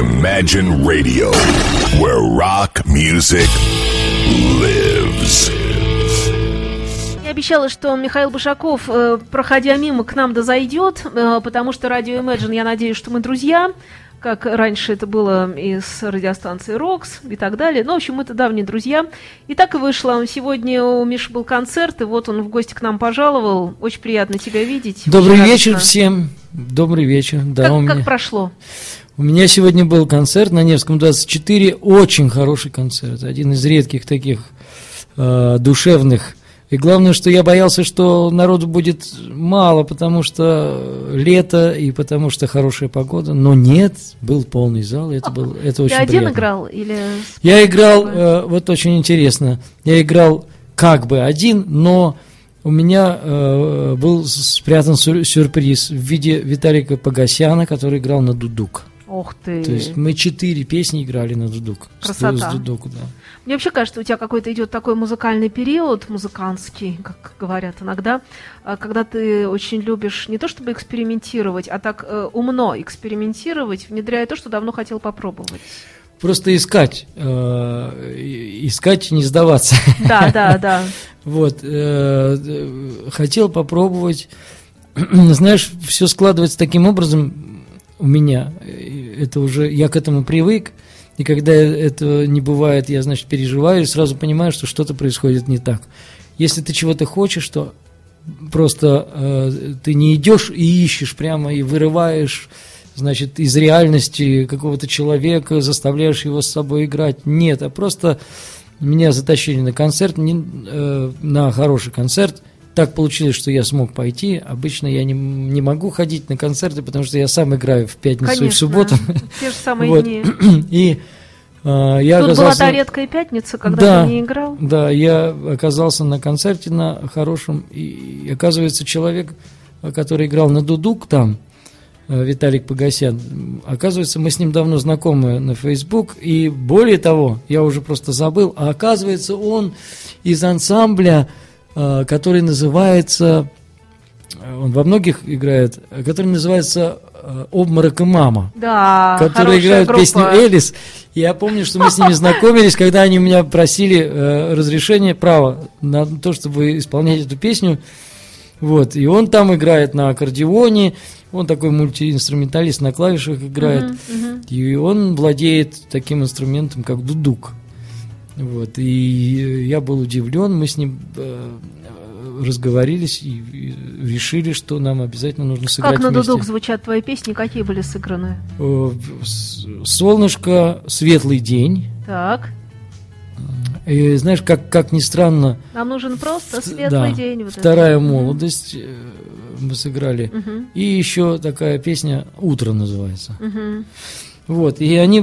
Imagine Radio, where rock music lives. Я обещала, что Михаил Башаков, э, проходя мимо, к нам да зайдет, э, потому что радио Imagine, я надеюсь, что мы друзья, как раньше это было и с радиостанцией Рокс и так далее. Ну, в общем, это давние друзья. И так и вышло. Сегодня у Миши был концерт, и вот он в гости к нам пожаловал. Очень приятно тебя видеть. Добрый вечер всем. Добрый вечер. Да, Как, у, как меня, прошло? У меня сегодня был концерт на Невском 24. Очень хороший концерт. Один из редких таких э, душевных. И главное, что я боялся, что народу будет мало, потому что лето и потому что хорошая погода. Но нет, был полный зал. и Это, был, это Ты очень один приятно. играл или... Я играл, э, вот очень интересно, я играл как бы один, но у меня э, был спрятан сюр- сюрприз в виде Виталика Погосяна, который играл на дудук. Ох ты. То есть мы четыре песни играли на дудук. С- Красота. С дудук, да. Мне вообще кажется, у тебя какой-то идет такой музыкальный период, музыкантский, как говорят иногда, а, когда ты очень любишь не то чтобы экспериментировать, а так э, умно экспериментировать, внедряя то, что давно хотел попробовать. Просто искать, э, искать и не сдаваться. Да, да, да. Вот, э, хотел попробовать. Знаешь, все складывается таким образом у меня. Это уже, я к этому привык. И когда это не бывает, я, значит, переживаю и сразу понимаю, что что-то происходит не так. Если ты чего-то хочешь, то просто э, ты не идешь и ищешь прямо и вырываешь, значит, из реальности какого-то человека, заставляешь его с собой играть. Нет, а просто меня затащили на концерт, не- э, на хороший концерт. Так получилось, что я смог пойти. Обычно я не, не могу ходить на концерты, потому что я сам играю в пятницу и в Конечно. субботу. Те же самые Вот. дни. И э, я Тут была оказался... та редкая пятница, когда Да. ты не играл. Да, я оказался на концерте на хорошем, и, и оказывается, человек, который играл на дудук там, э, Виталик Погосян, оказывается, мы с ним давно знакомы на Facebook, и более того, я уже просто забыл, а оказывается, он из ансамбля, который называется, э, он во многих играет, э, который называется э, «Обморок и мама» Да, которые играют группа. песню Элис. Я помню, что мы с ними знакомились, когда они у меня просили э, разрешение, право на то, чтобы исполнять эту песню. Вот, и он там играет на аккордеоне, он такой мультиинструменталист на клавишах играет, Мгм, мгм. и он владеет таким инструментом, как дудук. Вот, и я был удивлен, мы с ним э, разговорились и, решили, что нам обязательно нужно сыграть Как на вместе. дудук звучат твои песни, какие были сыграны? Э, Солнышко, светлый день. Так, И знаешь, как, как ни странно, нам нужен просто светлый да, день. вот это. вторая Мгм. молодость э, мы сыграли. Мгм, И еще такая песня «Утро» называется. мгм. Вот, и они...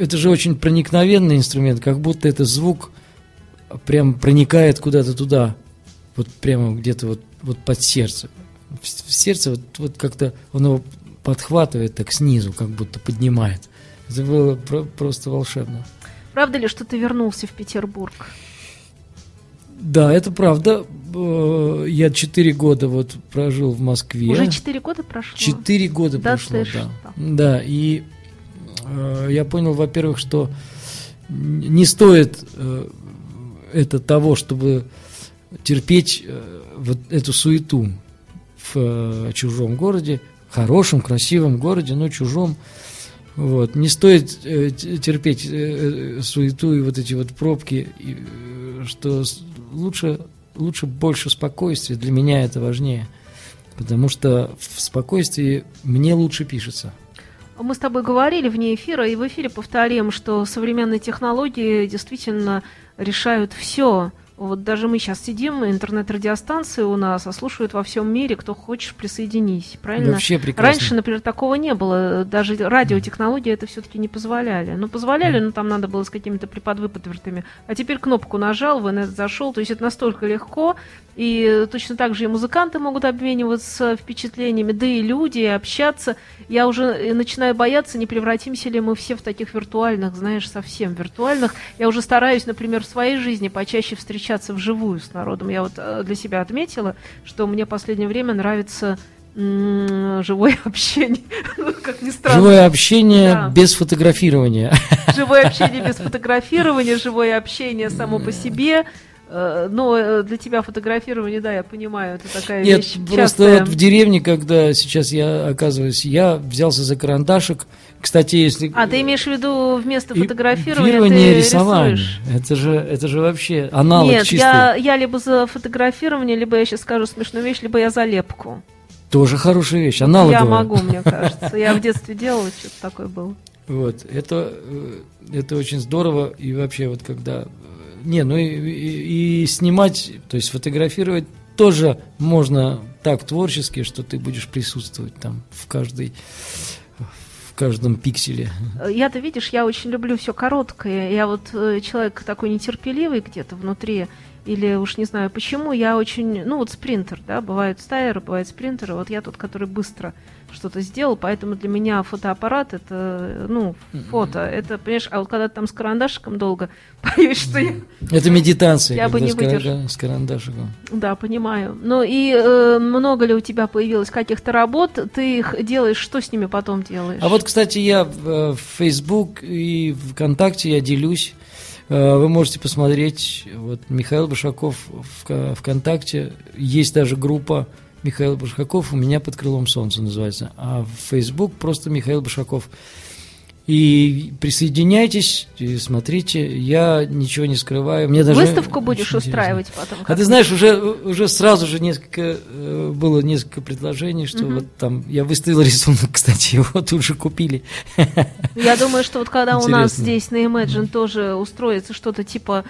Это же очень проникновенный инструмент, как будто это звук прям проникает куда-то туда, вот прямо где-то вот, вот под сердце. В, в сердце вот, вот как-то он его подхватывает так снизу, как будто поднимает. Это было про- просто волшебно. Правда ли, что ты вернулся в Петербург? Да, это правда. Э, Я четыре года вот прожил в Москве. Уже четыре года прошло? Четыре года Да прошло, да. что? Да, и я понял, во-первых, что не стоит э, это того, чтобы терпеть э, вот эту суету в э, чужом городе, хорошем, красивом городе, но чужом. Вот. Не стоит э, терпеть э, э, суету и вот эти вот пробки, э, что лучше, лучше больше спокойствия, для меня это важнее. Потому что в спокойствии мне лучше пишется. Мы с тобой говорили вне эфира, и в эфире повторим, что современные технологии действительно решают все. Вот даже мы сейчас сидим, интернет-радиостанции у нас, а слушают во всем мире, кто хочешь, присоединись, правильно? Вообще прекрасно. Раньше, например, такого не было. Даже радиотехнологии это все-таки не позволяли. Ну, позволяли, но там надо было с какими-то приподвыподвертами. А теперь кнопку нажал, в инет зашел. То есть это настолько легко. И точно так же и музыканты могут обмениваться впечатлениями, да и люди, и общаться. Я уже э, начинаю бояться, не превратимся ли мы все в таких виртуальных, знаешь, совсем виртуальных. Я уже стараюсь, например, в своей жизни почаще встречаться вживую с народом. Я вот э, для себя отметила, что мне в последнее время нравится живое общение. Ну, как ни странно. Живое общение Да. без фотографирования. Живое общение без фотографирования, живое общение само по себе. Э, Но э, для тебя фотографирование, да, я понимаю, это такая Нет, вещь просто частая. вот в деревне, когда сейчас я оказываюсь, я взялся за карандашик. Кстати, если... А ты имеешь в виду вместо фотографирования ты рисование. рисуешь? Это же, это же вообще аналог Нет, чистый. я, я либо за фотографирование, либо я сейчас скажу смешную вещь, либо я за лепку. Тоже хорошая вещь, аналоговая. Я могу, мне кажется. Я в детстве делала, что-то такое было. Вот, это, э, это очень здорово. И вообще, вот когда... Не, ну и, и- и снимать, то есть фотографировать тоже можно так творчески, что ты будешь присутствовать там в каждой в каждом пикселе. Я-то, видишь, я очень люблю все короткое. Я вот э, человек такой нетерпеливый где-то внутри, или уж не знаю почему, я очень, ну вот спринтер, да, бывают стайеры, бывают спринтеры, вот я тот, который быстро что-то сделал, поэтому для меня фотоаппарат это, ну, фото, это, понимаешь, а вот когда ты там с карандашиком долго, боюсь, что я Это медитация, Я бы не выдержала. с карандашиком. Да, понимаю. Ну и э, много ли у тебя появилось каких-то работ? Ты их делаешь, что с ними потом делаешь? А вот, кстати, я в э, в Facebook и ВКонтакте я делюсь. Э, Вы можете посмотреть, вот Михаил Башаков в ВКонтакте, есть даже группа Михаил Башаков, у меня под крылом солнца называется, а в Facebook просто Михаил Башаков. И присоединяйтесь, и смотрите, я ничего не скрываю. Мне даже Выставку будешь интересно. устраивать потом? А ты знаешь, уже, уже сразу же несколько э, было несколько предложений, что Мгм. вот там я выставил рисунок, кстати, его тут же купили. Я думаю, что вот когда у нас Интересно. здесь на Imagine тоже устроится что-то типа,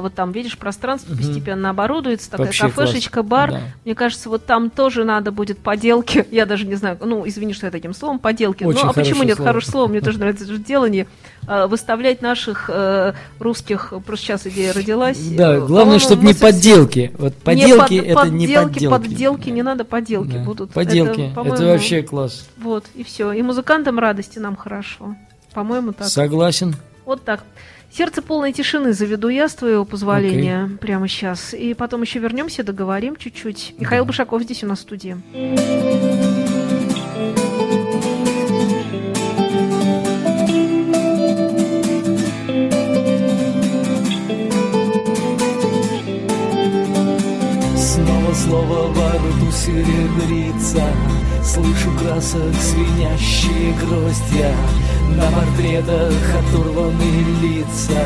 вот там, видишь, пространство постепенно оборудуется, такая Вообще кафешечка, класс. бар. Да. Мне кажется, вот там тоже надо будет поделки. Я даже не знаю, ну, извини, что я таким словом, поделки. Очень ну, а почему нет слово. хорошее слово? Мне тоже нравится это делание. Э, Выставлять наших э, русских, просто сейчас идея родилась. Да, Э, главное, чтобы не подделки. Вот Не подделки под- это не подделки, подделки. подделки, не надо подделки Да. будут. Поделки, это, по-моему, вообще класс. Вот, и все. И музыкантам радости нам хорошо. По-моему, так. Согласен. Вот так. Сердце полной тишины заведу я, с твоего позволения, прямо сейчас. И потом еще вернемся, договорим чуть-чуть. Михаил Башаков здесь у нас в студии. Снова слово во рту серебрится Слышу красок звенящие гроздья На портретах оторваны лица.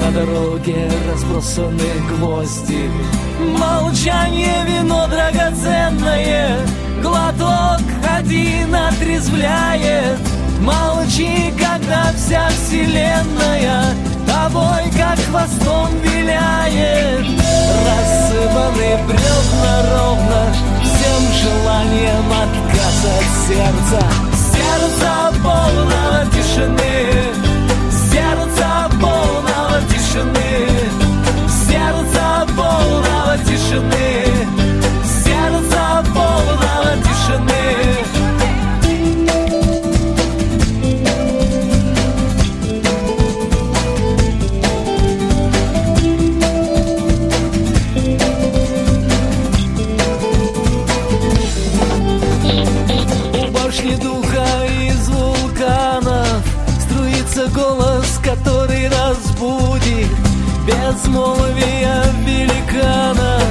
На дороге разбросаны гвозди. Молчание вино драгоценное Глоток один отрезвляет. Молчи, когда вся вселенная Тобой, как хвостом виляет. Рассыпаны бревна ровно Всем желанием отказ от сердца. Сердца полного тишины Безмолвие великанов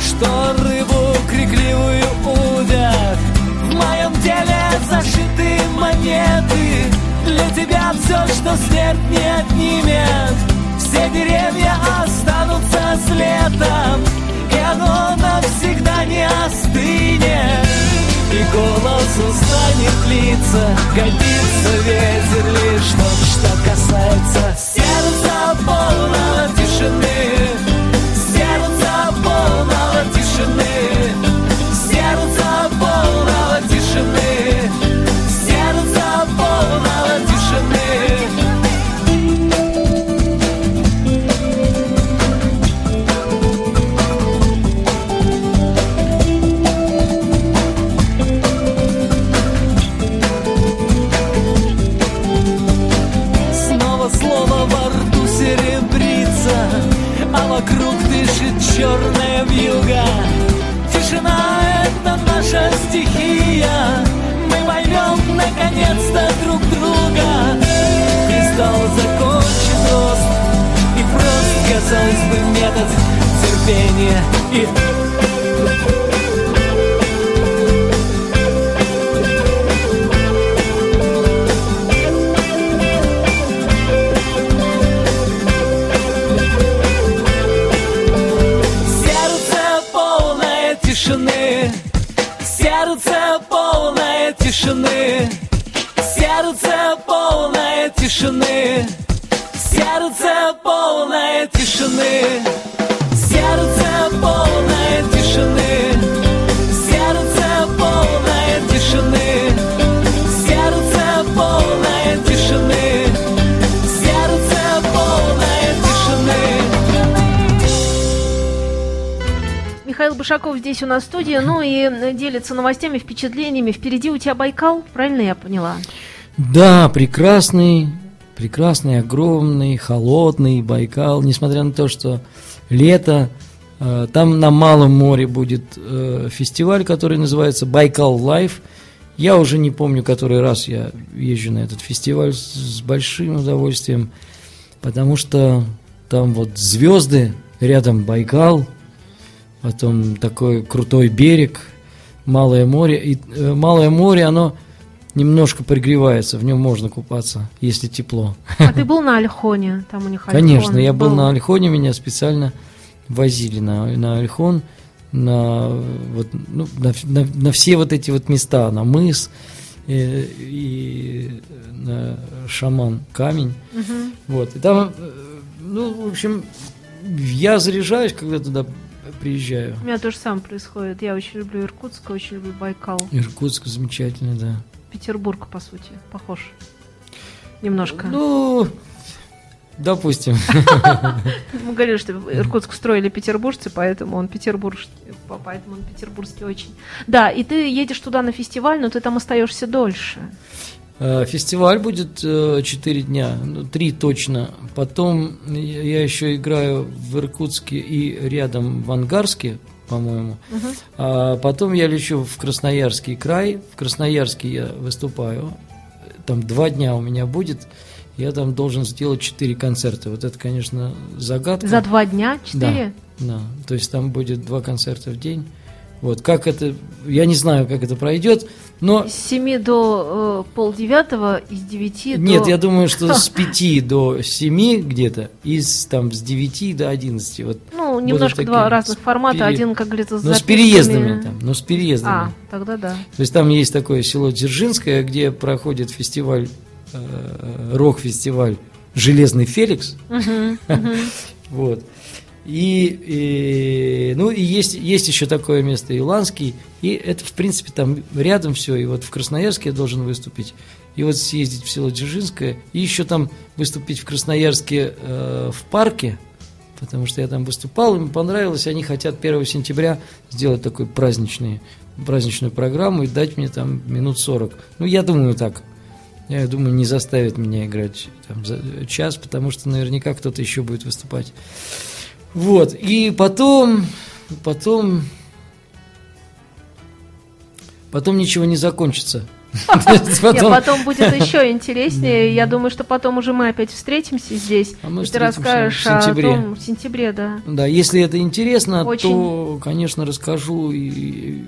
Что рыбу крикливую удят. В моем теле зашиты монеты Для тебя все, что смерть не отнимет. Все деревья останутся с летом И оно навсегда не остынет. И голос устанет лица Годится ветер лишь тот, что касается бушует черная вьюга. Тишина — это наша стихия. Мы поймем наконец-то друг друга. Кристалл закончит рост. И просто, казалось бы, метод терпения. И тишины. Сердце полное тишины. Сердце полное тишины. Сердце полное тишины. Сердце полное тишины. Михаил Бушаков здесь у нас в студии, ну и э, делится новостями, впечатлениями. Впереди у тебя Байкал, правильно я поняла? Да, прекрасный, прекрасный, огромный, холодный Байкал, несмотря на то, что лето, э, там на Малом море будет э, фестиваль, который называется Байкал Live. Я уже не помню, который раз я езжу на этот фестиваль с, большим удовольствием, потому что там вот звезды, рядом Байкал, потом такой крутой берег, Малое море. И э, Малое море, оно немножко пригревается, в нем можно купаться, если тепло. А ты был на Альхоне? Там у них Альхон Конечно, я был на Альхоне, меня специально возили на, на Альхон, на, вот, ну, на, на- на все вот эти вот места, на мыс э, и на шаман камень. Мгм. Вот. И там, э, ну, в общем, я заряжаюсь, когда туда приезжаю. У меня то же самое происходит. Я очень люблю Иркутск, очень люблю Байкал. Иркутск замечательно, да. Петербург, по сути, похож. Немножко. Ну, допустим. Мы говорили, что Иркутск строили петербуржцы, поэтому он петербургский, поэтому он петербургский очень. Да, и ты едешь туда на фестиваль, но ты там остаешься дольше. Э, Фестиваль будет 4 дня, ну, 3 точно. Потом я еще играю в Иркутске и рядом в Ангарске, по-моему. Мгм. А потом я лечу в Красноярский край. В Красноярске я выступаю. Там два дня у меня будет. Я там должен сделать 4 концерта. Вот это, конечно, загадка. За два дня, четыре? Да, то есть там будет два концерта в день. Вот, как это, я не знаю, как это пройдет, но С семи до э, полдевятого, из девяти нет, до... я думаю, что с 5 до 7 где-то, и с, там с 9 до 11. Вот. Ну, немножко два разных формата. пере- Один, как говорится, с Но с переездами там, но с переездами. А, тогда да. То есть там есть такое село Дзержинское, где проходит фестиваль, э, рок-фестиваль «Железный Феликс». Мгм, мгм. Вот. И, и, ну и есть, есть еще такое место Иланский, и это, в принципе, там рядом все, и вот в Красноярске я должен выступить, и вот съездить в село Дзержинское, и еще там выступить в Красноярске э, в парке, потому что я там выступал, им понравилось, они хотят 1 сентября сделать такой праздничный, праздничную программу и дать мне там минут 40. Ну, я думаю так. Я думаю, не заставят меня играть там, за час, потому что наверняка кто-то еще будет выступать. Вот, и потом, потом, потом ничего не закончится. Потом- потом будет еще интереснее. Я думаю, что потом уже мы опять встретимся здесь. А мы и ты расскажешь в сентябре. о том, в сентябре, да. Да, если это интересно, Очень. то, конечно, расскажу. И...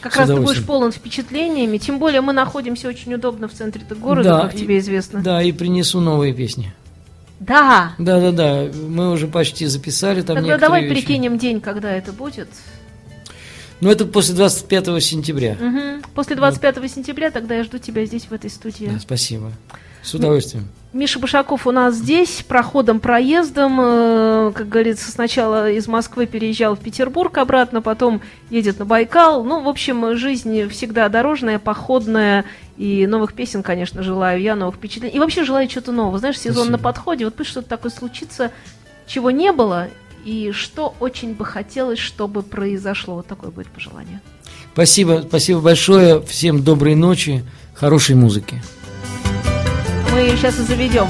Как раз ты будешь полон впечатлениями. Тем более мы находимся очень удобно в центре города, Да, как тебе известно. Да, и принесу новые песни. Да. Да, да, да. Мы уже почти записали там Тогда давай вещи. прикинем день, когда это будет. Ну, это после 25 сентября. Мгм. После 25 сентября тогда я жду тебя здесь, в этой студии. Да, спасибо. С удовольствием. Миша Башаков у нас здесь, проходом, проездом, э, как говорится, сначала из Москвы переезжал в Петербург обратно, потом едет на Байкал. Ну, в общем, жизнь всегда дорожная, походная, и новых песен, конечно, желаю я, новых впечатлений. И вообще желаю чего-то нового. Знаешь, сезон Спасибо. на подходе, вот пусть что-то такое случится, чего не было, и что очень бы хотелось, чтобы произошло. Вот такое будет пожелание. Спасибо, спасибо большое. Всем доброй ночи, хорошей музыки мы ее сейчас и заведем.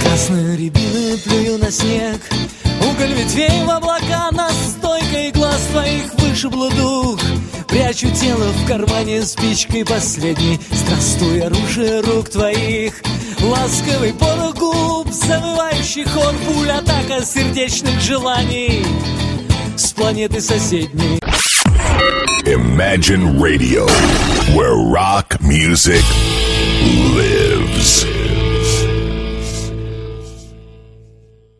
Красную рябину плюю на снег Уголь ветвей в облака настойкой глаз твоих вышибло дух. Прячу тело в кармане спичкой последней Здравствуй, оружие рук твоих. Ласковый порог губ, завывающий хор Пуль, атака сердечных желаний С планеты соседней. Imagine Radio, where rock music lives.